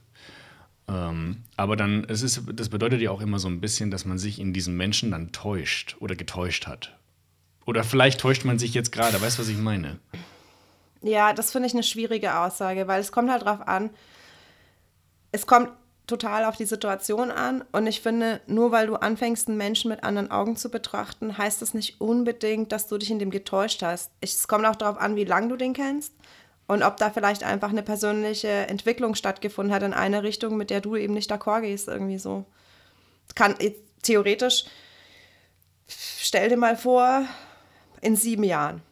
Ähm, aber dann, es ist, das bedeutet ja auch immer so ein bisschen, dass man sich in diesen Menschen dann täuscht oder getäuscht hat. Oder vielleicht täuscht man sich jetzt gerade. Weißt du, was ich meine?
Ja, das finde ich eine schwierige Aussage, weil es kommt halt drauf an, es kommt total auf die Situation an. Und ich finde, nur weil du anfängst, einen Menschen mit anderen Augen zu betrachten, heißt das nicht unbedingt, dass du dich in dem getäuscht hast. es kommt auch darauf an, wie lange du den kennst und ob da vielleicht einfach eine persönliche Entwicklung stattgefunden hat in eine Richtung, mit der du eben nicht d'accord gehst, irgendwie so. Kann theoretisch, stell dir mal vor, in sieben Jahren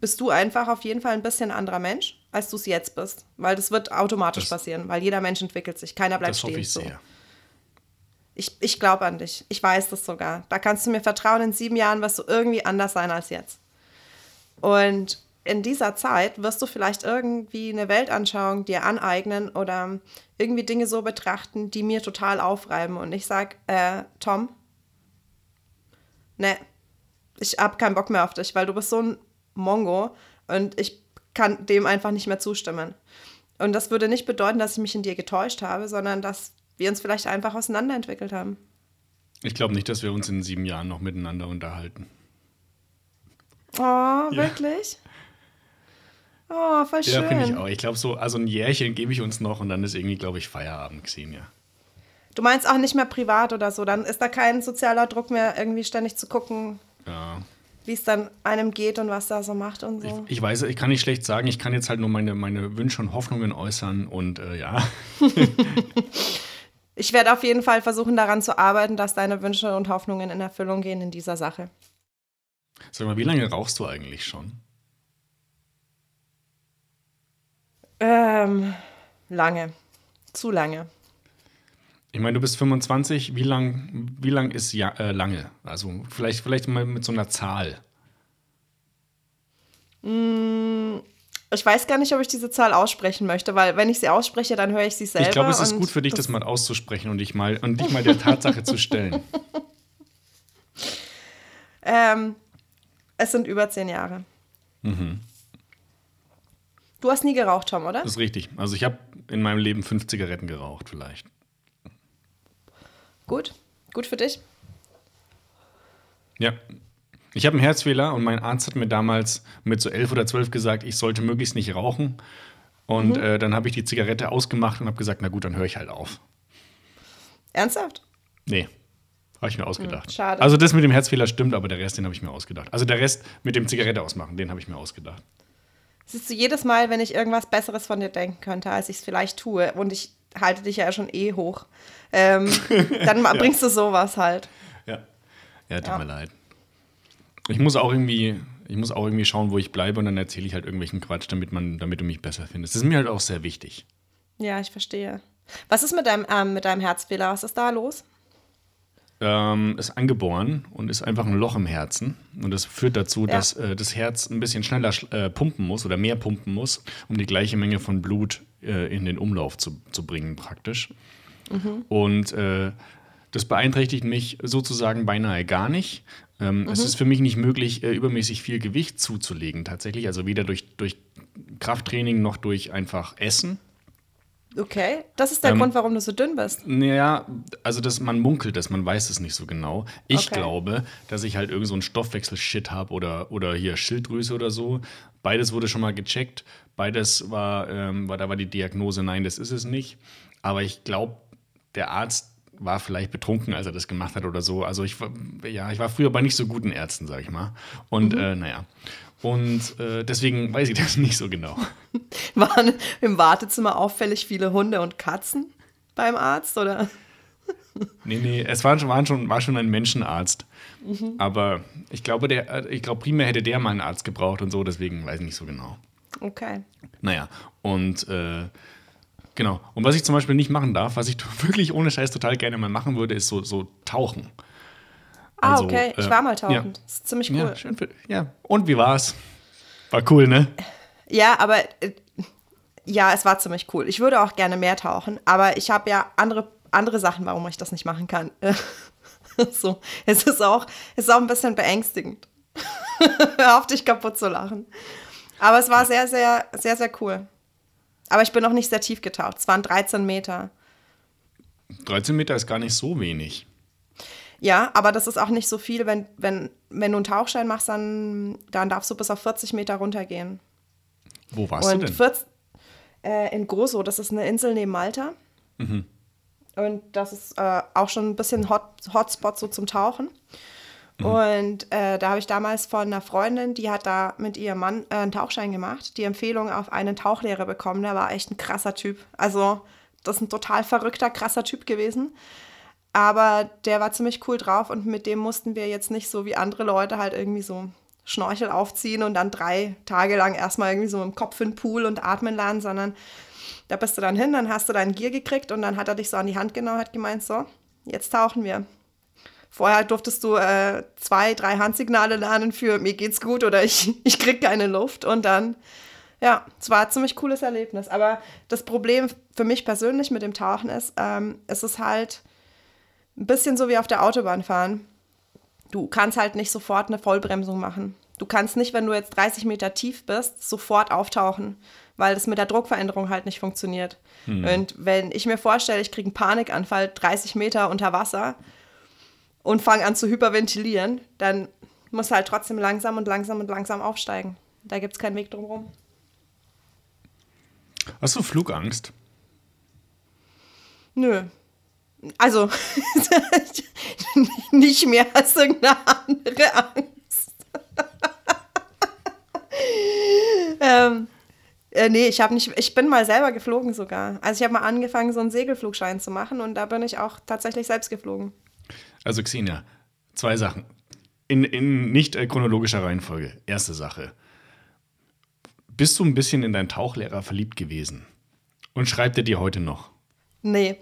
bist du einfach auf jeden Fall ein bisschen anderer Mensch als du es jetzt bist. Weil das wird automatisch das, passieren, weil jeder Mensch entwickelt sich. Keiner bleibt das stehen. Hoffe ich, so. sehr. ich, ich glaube an dich. Ich weiß das sogar. Da kannst du mir vertrauen, in sieben Jahren wirst du irgendwie anders sein als jetzt. Und in dieser Zeit wirst du vielleicht irgendwie eine Weltanschauung dir aneignen oder irgendwie Dinge so betrachten, die mir total aufreiben. Und ich sag, äh, Tom, ne, ich hab keinen Bock mehr auf dich, weil du bist so ein Mongo und ich kann dem einfach nicht mehr zustimmen. Und das würde nicht bedeuten, dass ich mich in dir getäuscht habe, sondern dass wir uns vielleicht einfach auseinanderentwickelt haben.
Ich glaube nicht, dass wir uns in sieben Jahren noch miteinander unterhalten.
Oh, wirklich? Ja. Oh, voll schön. Ja,
finde ich auch. Ich glaube, so, also ein Jährchen gebe ich uns noch und dann ist irgendwie, glaube ich, Feierabend, Xenia.
Du meinst auch nicht mehr privat oder so? Dann ist da kein sozialer Druck mehr, irgendwie ständig zu gucken. Ja wie es dann einem geht und was da so macht und
so. Ich, ich, weiß, ich kann nicht schlecht sagen, ich kann jetzt halt nur meine, meine Wünsche und Hoffnungen äußern und äh, ja. (laughs)
ich werde auf jeden Fall versuchen, daran zu arbeiten, dass deine Wünsche und Hoffnungen in Erfüllung gehen in dieser Sache.
Sag mal, wie lange rauchst du eigentlich schon?
Ähm, lange. Zu lange.
Ich meine, du bist 25, wie lang, wie lang ist ja, äh, lange? Also vielleicht, vielleicht mal mit so einer Zahl.
Mm, ich weiß gar nicht, ob ich diese Zahl aussprechen möchte, weil wenn ich sie ausspreche, dann höre ich sie selber.
Ich glaube, es ist gut für dich, das, das mal auszusprechen und dich mal, und dich mal der Tatsache zu stellen. (laughs)
Ähm, es sind über zehn Jahre. Mhm. Du hast nie geraucht, Tom, oder?
Das ist richtig. Also ich habe in meinem Leben fünf Zigaretten geraucht, vielleicht.
Gut, gut für dich.
Ja. Ich habe einen Herzfehler und mein Arzt hat mir damals mit so elf oder zwölf gesagt, ich sollte möglichst nicht rauchen. Und äh, dann habe ich die Zigarette ausgemacht und habe gesagt, na gut, dann höre ich halt auf.
Ernsthaft?
Nee, habe ich mir ausgedacht.
Hm, schade.
Also das mit dem Herzfehler stimmt, aber der Rest, den habe ich mir ausgedacht. Also der Rest mit dem Zigarette ausmachen, den habe ich mir ausgedacht.
Siehst du, jedes Mal, wenn ich irgendwas Besseres von dir denken könnte, als ich es vielleicht tue, und ich halte dich ja schon eh hoch, ähm, dann (laughs) bringst du sowas halt.
Ja. Ja, tut
Ja.
mir leid. Ich muss auch irgendwie, ich muss auch irgendwie schauen, wo ich bleibe und dann erzähle ich halt irgendwelchen Quatsch, damit man, damit du mich besser findest. Das ist mir halt auch sehr wichtig.
Ja, ich verstehe. Was ist mit deinem, ähm, mit deinem Herzfehler? Was ist da los?
Ähm, ist angeboren und ist einfach ein Loch im Herzen. Und das führt dazu,
Ja.
dass äh, das Herz ein bisschen schneller sch- äh, pumpen muss oder mehr pumpen muss, um die gleiche Menge von Blut äh, in den Umlauf zu, zu bringen, praktisch. Und äh, das beeinträchtigt mich sozusagen beinahe gar nicht. Ähm, Es ist für mich nicht möglich, äh, übermäßig viel Gewicht zuzulegen, tatsächlich. Also weder durch, durch Krafttraining noch durch einfach Essen.
Okay, das ist der
Ähm,
Grund, warum du so dünn bist.
Naja, also das, man munkelt es, man weiß es nicht so genau. Ich
Okay.
glaube, dass ich halt irgend so einen Stoffwechsel-Shit habe oder, oder hier Schilddrüse oder so. Beides wurde schon mal gecheckt. Beides war, ähm, war, da war die Diagnose, nein, das ist es nicht. Aber ich glaube, der Arzt war vielleicht betrunken, als er das gemacht hat oder so. Also ich war, ja, ich war früher bei nicht so guten Ärzten, sag ich mal. Und äh, naja. Und äh, deswegen weiß ich (laughs) das nicht so genau.
Waren im Wartezimmer auffällig viele Hunde und Katzen beim Arzt, oder?
Nee, nee, es war schon, waren schon, war schon ein Menschenarzt. Aber ich glaube, der, äh, ich glaube, primär hätte der mal einen Arzt gebraucht und so, deswegen weiß ich nicht so genau.
Okay.
Naja, und äh, genau. Und was ich zum Beispiel nicht machen darf, was ich (laughs) wirklich ohne Scheiß total gerne mal machen würde, ist so, so tauchen.
Ah,
Also,
okay. Ich
äh,
war mal
ja.
tauchen. Das ist ziemlich cool.
Ja, schön für, ja. Und wie war's? War cool, ne?
Ja, aber äh, ja, es war ziemlich cool. Ich würde auch gerne mehr tauchen, aber ich habe ja andere, andere Sachen, warum ich das nicht machen kann. (laughs) so, es ist auch, es ist auch ein bisschen beängstigend. (laughs) Hör auf, dich kaputt zu lachen. Aber es war sehr, sehr, sehr, sehr cool. Aber ich bin noch nicht sehr tief getaucht. Es waren 13 Meter.
13 Meter ist gar nicht so wenig.
Ja, aber das ist auch nicht so viel. Wenn, wenn, wenn du einen Tauchschein machst, dann, dann darfst du bis auf 40 Meter runtergehen.
Wo warst du
Und
denn?
14, äh, in Gozo, das ist eine Insel neben Malta.
Mhm.
Und das ist äh, auch schon ein bisschen Hot, Hotspot so zum Tauchen.
Mhm.
Und äh, da habe ich damals von einer Freundin, die hat da mit ihrem Mann äh, einen Tauchschein gemacht, die Empfehlung auf einen Tauchlehrer bekommen. Der war echt ein krasser Typ. Also, das ist ein total verrückter, krasser Typ gewesen. Aber der war ziemlich cool drauf und mit dem mussten wir jetzt nicht so wie andere Leute halt irgendwie so Schnorchel aufziehen und dann drei Tage lang erstmal irgendwie so im Kopf in den Pool und atmen lernen, sondern da bist du dann hin, dann hast du dein Gear gekriegt und dann hat er dich so an die Hand genommen, hat gemeint, so, jetzt tauchen wir. Vorher durftest du äh, zwei, drei Handsignale lernen für mir geht's gut oder ich, (laughs) ich krieg keine Luft und dann, ja, es war ein ziemlich cooles Erlebnis. Aber das Problem für mich persönlich mit dem Tauchen ist, ähm, es ist halt ein bisschen so wie auf der Autobahn fahren. Du kannst halt nicht sofort eine Vollbremsung machen. Du kannst nicht, wenn du jetzt 30 Meter tief bist, sofort auftauchen, weil das mit der Druckveränderung halt nicht funktioniert. Und wenn ich mir vorstelle, ich kriege einen Panikanfall 30 Meter unter Wasser und fange an zu hyperventilieren, dann muss halt trotzdem langsam und langsam und langsam aufsteigen. Da gibt es keinen Weg drumherum.
Hast du Flugangst?
Nö. Also, (laughs) nicht mehr als irgendeine andere Angst. (laughs) ähm, äh, nee, ich habe nicht, ich bin mal selber geflogen sogar. Also ich habe mal angefangen, so einen Segelflugschein zu machen und da bin ich auch tatsächlich selbst geflogen.
Also Xenia, zwei Sachen. In, in nicht äh, chronologischer Reihenfolge. Erste Sache. Bist du ein bisschen in deinen Tauchlehrer verliebt gewesen? Und schreibt er dir heute noch?
Nee.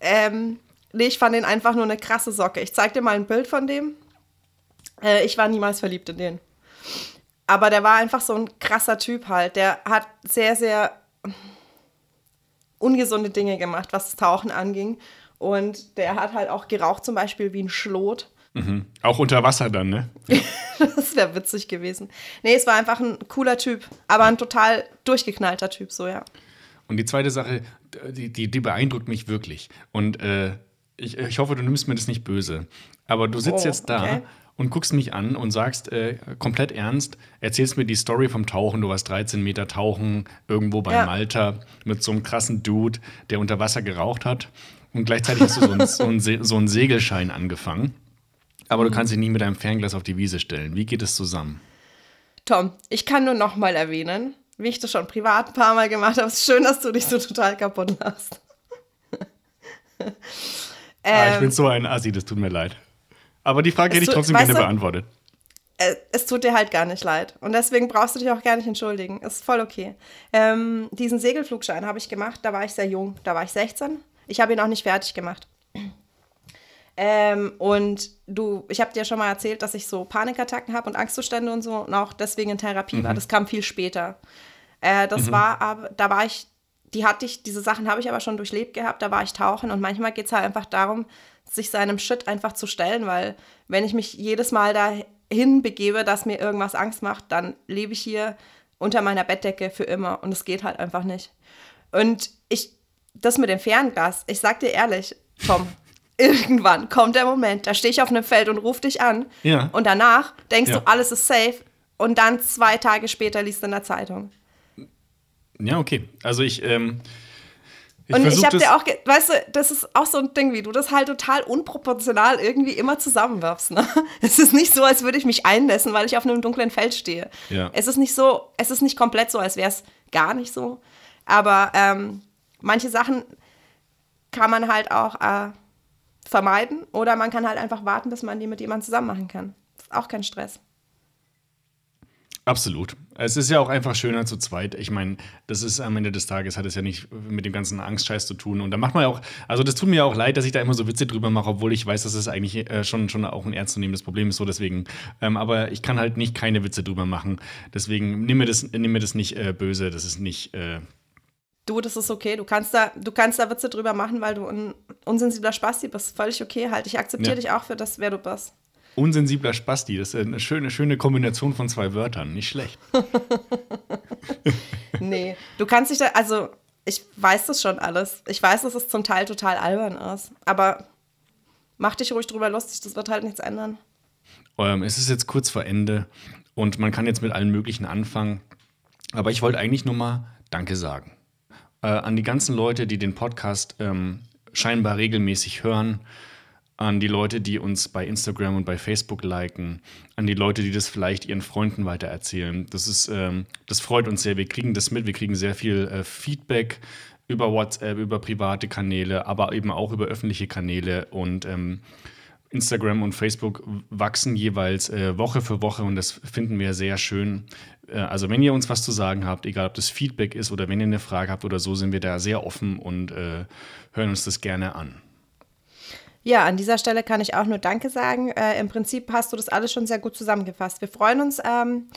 Ähm, nee, ich fand den einfach nur eine krasse Socke. Ich zeig dir mal ein Bild von dem. Äh, ich war niemals verliebt in den. Aber der war einfach so ein krasser Typ halt. Der hat sehr, sehr ungesunde Dinge gemacht, was das Tauchen anging. Und der hat halt auch geraucht, zum Beispiel wie ein Schlot.
Mhm. Auch unter Wasser dann, ne? (laughs)
Das wäre witzig gewesen. Nee, es war einfach ein cooler Typ, aber ein total durchgeknallter Typ, so ja.
Und die zweite Sache, die, die, die beeindruckt mich wirklich. Und äh, ich, ich hoffe, du nimmst mir das nicht böse. Aber du sitzt
Oh,
jetzt da
okay.
Und guckst mich an und sagst äh, komplett ernst, erzählst mir die Story vom Tauchen, du warst 13 Meter tauchen, irgendwo bei
Ja.
Malta mit so einem krassen Dude, der unter Wasser geraucht hat. Und gleichzeitig hast du so einen, (laughs) so einen, Se- so einen Segelschein angefangen. Aber du kannst dich nie mit deinem Fernglas auf die Wiese stellen. Wie geht es zusammen?
Tom, ich kann nur noch mal erwähnen, wie ich das schon privat ein paar Mal gemacht habe. Schön, dass du dich so total kaputt lachst.
ah, ich
Ähm,
bin so ein Assi, das tut mir leid. Aber die Frage
Es
hätte ich trotzdem gerne
du-
beantwortet.
äh, es tut dir halt gar nicht leid. Und deswegen brauchst du dich auch gar nicht entschuldigen. Ist voll okay. Ähm, diesen Segelflugschein habe ich gemacht, da war ich sehr jung. Da war ich 16. Ich habe ihn auch nicht fertig gemacht. Ähm, und du, ich habe dir schon mal erzählt, dass ich so Panikattacken habe und Angstzustände und so und auch deswegen in Therapie war. Das kam viel später. Äh, das war aber, da war ich, die hatte ich, diese Sachen habe ich aber schon durchlebt gehabt, da war ich tauchen und manchmal geht es halt einfach darum, sich seinem Shit einfach zu stellen, weil wenn ich mich jedes Mal dahin begebe, dass mir irgendwas Angst macht, dann lebe ich hier unter meiner Bettdecke für immer und es geht halt einfach nicht. Und ich, das mit dem Fernglas, ich sag dir ehrlich, Tom, (laughs) irgendwann kommt der Moment, da stehe ich auf einem Feld und ruf dich an
Ja.
und danach denkst
Ja.
du, alles ist safe und dann zwei Tage später liest du in der Zeitung.
Ja, okay. Also ich, ähm, ich
und ich habe
das.
dir auch, weißt du, das ist auch so ein Ding, wie du das halt total unproportional irgendwie immer zusammenwirfst. Ne? (laughs) Es ist nicht so, als würde ich mich einlassen, weil ich auf einem dunklen Feld stehe.
Ja.
Es ist nicht so, es ist nicht komplett so, als wäre es gar nicht so. Aber ähm, manche Sachen kann man halt auch äh, vermeiden oder man kann halt einfach warten, bis man die mit jemandem zusammen machen kann. Ist auch kein Stress.
Absolut. Es ist ja auch einfach schöner zu zweit. Ich meine, das ist am Ende des Tages, hat es ja nicht mit dem ganzen Angstscheiß zu tun. Und da macht man ja auch, also das tut mir auch leid, dass ich da immer so Witze drüber mache, obwohl ich weiß, dass es eigentlich äh, schon, schon auch ein ernstzunehmendes Problem ist. So deswegen, ähm, aber ich kann halt nicht keine Witze drüber machen. Deswegen nimm mir das, nimm mir das nicht äh, böse. Das ist nicht. Äh,
Du, das ist okay. Du kannst da, du kannst da Witze drüber machen, weil du ein unsensibler Spasti bist. Völlig okay halt. Ich akzeptiere
Ja.
dich auch für das, wer du bist.
Unsensibler Spasti. Das ist eine schöne, schöne Kombination von zwei Wörtern. Nicht schlecht. (laughs) (laughs)
Nee, du kannst dich da, also ich weiß das schon alles. Ich weiß, dass es zum Teil total albern ist. Aber mach dich ruhig drüber lustig, das wird halt nichts ändern.
Ähm, es ist jetzt kurz vor Ende und man kann jetzt mit allen möglichen anfangen. Aber ich wollte eigentlich nur mal Danke sagen. Äh, an die ganzen Leute, die den Podcast ähm, scheinbar regelmäßig hören, an die Leute, die uns bei Instagram und bei Facebook liken, an die Leute, die das vielleicht ihren Freunden weitererzählen. Das ist, ähm, das freut uns sehr. Wir kriegen das mit, wir kriegen sehr viel äh, Feedback über WhatsApp, über private Kanäle, aber eben auch über öffentliche Kanäle und ähm, Instagram und Facebook wachsen jeweils äh, Woche für Woche und das finden wir sehr schön. Äh, also wenn ihr uns was zu sagen habt, egal ob das Feedback ist oder wenn ihr eine Frage habt oder so, sind wir da sehr offen und äh, hören uns das gerne an.
Ja, an dieser Stelle kann ich auch nur Danke sagen. Äh, Im Prinzip hast du das alles schon sehr gut zusammengefasst. Wir freuen uns, ähm,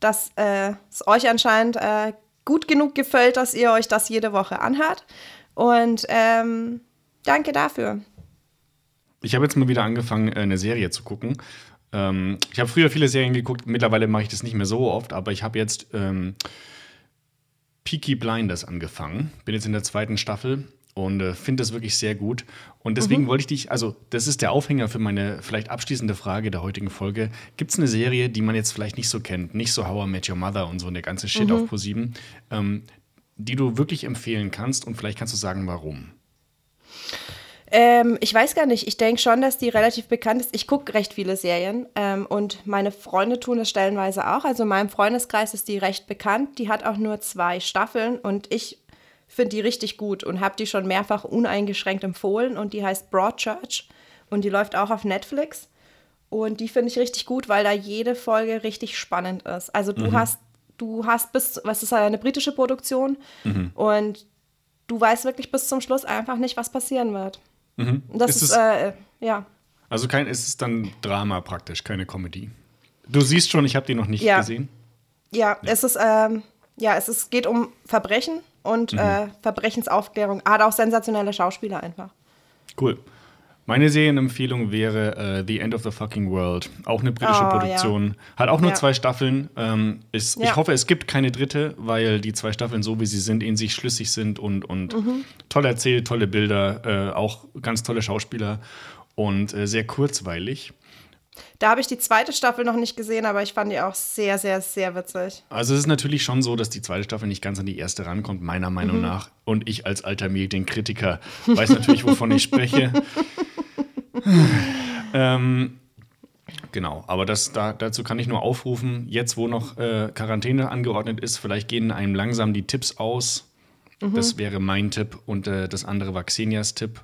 dass äh, es euch anscheinend äh, gut genug gefällt, dass ihr euch das jede Woche anhört. Und ähm, danke dafür.
Ich habe jetzt mal wieder angefangen, äh, eine Serie zu gucken. Ähm, ich habe früher viele Serien geguckt, mittlerweile mache ich das nicht mehr so oft, aber ich habe jetzt ähm, Peaky Blinders angefangen. Bin jetzt in der zweiten Staffel und äh, finde das wirklich sehr gut. Und deswegen wollte ich dich, also das ist der Aufhänger für meine vielleicht abschließende Frage der heutigen Folge. Gibt es eine Serie, die man jetzt vielleicht nicht so kennt, nicht so How I Met Your Mother und so und der ganze Shit auf ProSieben, ähm, die du wirklich empfehlen kannst und vielleicht kannst du sagen, warum?
Ähm, ich weiß gar nicht. Ich denke schon, dass die relativ bekannt ist. Ich gucke recht viele Serien ähm, und meine Freunde tun es stellenweise auch. Also in meinem Freundeskreis ist die recht bekannt. Die hat auch nur zwei Staffeln und ich finde die richtig gut und habe die schon mehrfach uneingeschränkt empfohlen und die heißt Broadchurch und die läuft auch auf Netflix. Und die finde ich richtig gut, weil da jede Folge richtig spannend ist. Also du hast, du hast bis, was ist eine britische Produktion und du weißt wirklich bis zum Schluss einfach nicht, was passieren wird. Und Das
Ist
ist,
es-
äh, ja.
Also kein, es ist dann Drama praktisch, keine Comedy. Du siehst schon, ich habe die noch nicht
Ja.
gesehen.
Ja, es ist, ähm, ja, es ist, geht um Verbrechen und
Mhm.
äh, Verbrechensaufklärung. Hat auch sensationelle Schauspieler einfach.
Cool. Meine Serienempfehlung wäre äh, The End of the Fucking World. Auch eine britische
Oh,
Produktion. Hat auch nur
Ja.
zwei Staffeln. Ähm, ist, Ich
Ja.
hoffe, es gibt keine dritte, weil die zwei Staffeln so wie sie sind, in sich schlüssig sind und, und
Mhm.
toll erzählt, tolle Bilder, äh, auch ganz tolle Schauspieler und äh, sehr kurzweilig.
Da habe ich die zweite Staffel noch nicht gesehen, aber ich fand die auch sehr, sehr, sehr witzig.
Also es ist natürlich schon so, dass die zweite Staffel nicht ganz an die erste rankommt, meiner Meinung nach. Und ich als alter Medienkritiker weiß natürlich, wovon ich spreche. (laughs) ähm, genau, aber das, da, dazu kann ich nur aufrufen, jetzt wo noch äh, Quarantäne angeordnet ist, vielleicht gehen einem langsam die Tipps aus. Das wäre mein Tipp und äh, das andere war Xenias Tipp.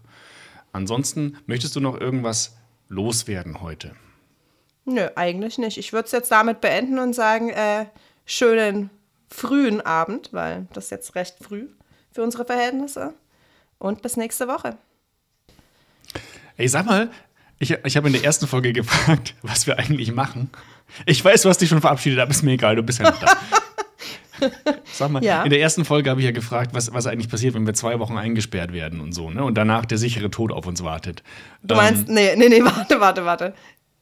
Ansonsten, möchtest du noch irgendwas loswerden heute?
Nö, eigentlich nicht. Ich würde es jetzt damit beenden und sagen, äh, schönen frühen Abend, weil das ist jetzt recht früh für unsere Verhältnisse. Und bis nächste Woche.
Ey, sag mal, ich, ich habe in der ersten Folge (laughs) gefragt, was wir eigentlich machen. Ich weiß, du hast dich schon verabschiedet, aber ist mir egal, du bist ja noch da. (laughs) Sag mal,
Ja.
in der ersten Folge habe ich ja gefragt, was, was eigentlich passiert, wenn wir zwei Wochen eingesperrt werden und so, ne? Und danach der sichere Tod auf uns wartet.
Du meinst, nee, nee, nee, (laughs) warte, warte, warte.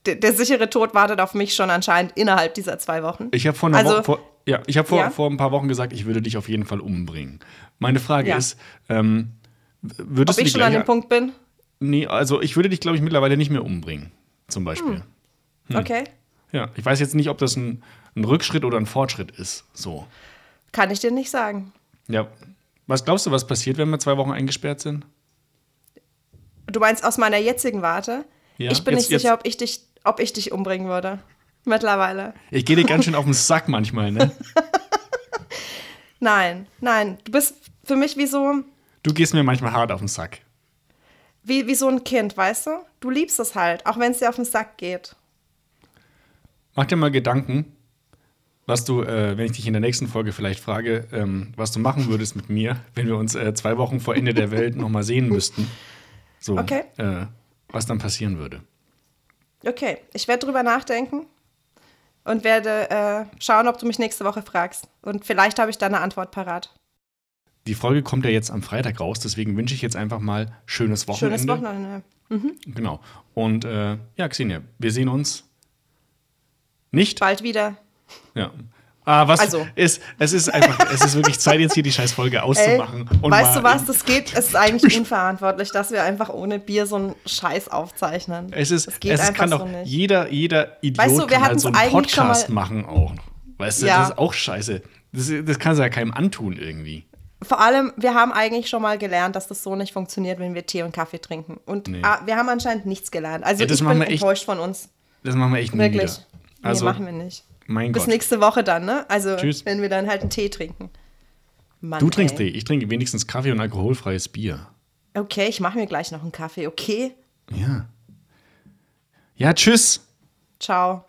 Der, der sichere Tod wartet auf mich schon anscheinend innerhalb dieser zwei Wochen.
Ich habe vor,
Also-
Woche- vor, ja, ich hab vor,
Ja?
vor ein paar Wochen gesagt, ich würde dich auf jeden Fall umbringen. Meine Frage
Ja.
ist, ähm, würdest
Ob
du
ich schon an dem Punkt bin?
Nee, also ich würde dich, glaube ich, mittlerweile nicht mehr umbringen, zum Beispiel. Hm.
Okay.
Ja, ich weiß jetzt nicht, ob das ein, ein Rückschritt oder ein Fortschritt ist. So.
Kann ich dir nicht sagen.
Ja. Was glaubst du, was passiert, wenn wir zwei Wochen eingesperrt sind?
Du meinst aus meiner jetzigen Warte?
Ja,
ich bin
jetzt-
nicht sicher,
jetzt-
ob ich, dich, ob ich dich umbringen würde. Mittlerweile.
Ich gehe dir ganz schön auf den Sack manchmal, ne? (laughs)
Nein, nein. Du bist für mich wie so,
Du gehst mir manchmal hart auf den Sack.
wie, wie so ein Kind, weißt du? Du liebst es halt, auch wenn es dir auf den Sack geht.
Mach dir mal Gedanken, was du, äh, wenn ich dich in der nächsten Folge vielleicht frage, ähm, was du machen würdest mit mir, wenn wir uns äh, zwei Wochen vor Ende der Welt nochmal sehen müssten. So,
Okay.
äh, was dann passieren würde.
Okay, ich werde drüber nachdenken und werde äh, schauen, ob du mich nächste Woche fragst. Und vielleicht habe ich dann eine Antwort parat.
Die Folge kommt ja jetzt am Freitag raus, deswegen wünsche ich jetzt einfach mal schönes Wochenende.
Schönes Wochenende.
Genau. Und äh, ja, Xenia, wir sehen uns nicht.
Bald wieder.
Ja. Ah, was
Also.
ist, es ist einfach, es ist wirklich Zeit, jetzt hier die scheiß Folge
Ey,
auszumachen. und
weißt du was, das geht, es ist eigentlich unverantwortlich, dass wir einfach ohne Bier so einen Scheiß aufzeichnen.
Es ist,
das geht
es
einfach
kann
so
doch
nicht.
jeder, jeder Idiot
Weißt du, wir
kann halt so einen Podcast
mal-
machen auch. Weißt du,
Ja.
das ist auch scheiße. Das, das kannst du ja keinem antun irgendwie.
Vor allem, wir haben eigentlich schon mal gelernt, dass das so nicht funktioniert, wenn wir Tee und Kaffee trinken. Und
Nee.
ah, wir haben anscheinend nichts gelernt. Also
Ja, das
ich bin
echt
enttäuscht von uns.
Das machen wir echt nie
Wirklich.
wieder. Also,
nee, machen wir nicht.
Mein
Bis
Gott.
nächste Woche dann, ne? Also,
Tschüss.
wenn wir dann halt einen Tee trinken. Mann,
Du trinkst
ey.
Tee, ich trinke wenigstens Kaffee und alkoholfreies Bier.
Okay, ich mache mir gleich noch einen Kaffee, okay?
Ja. Ja, tschüss.
Ciao.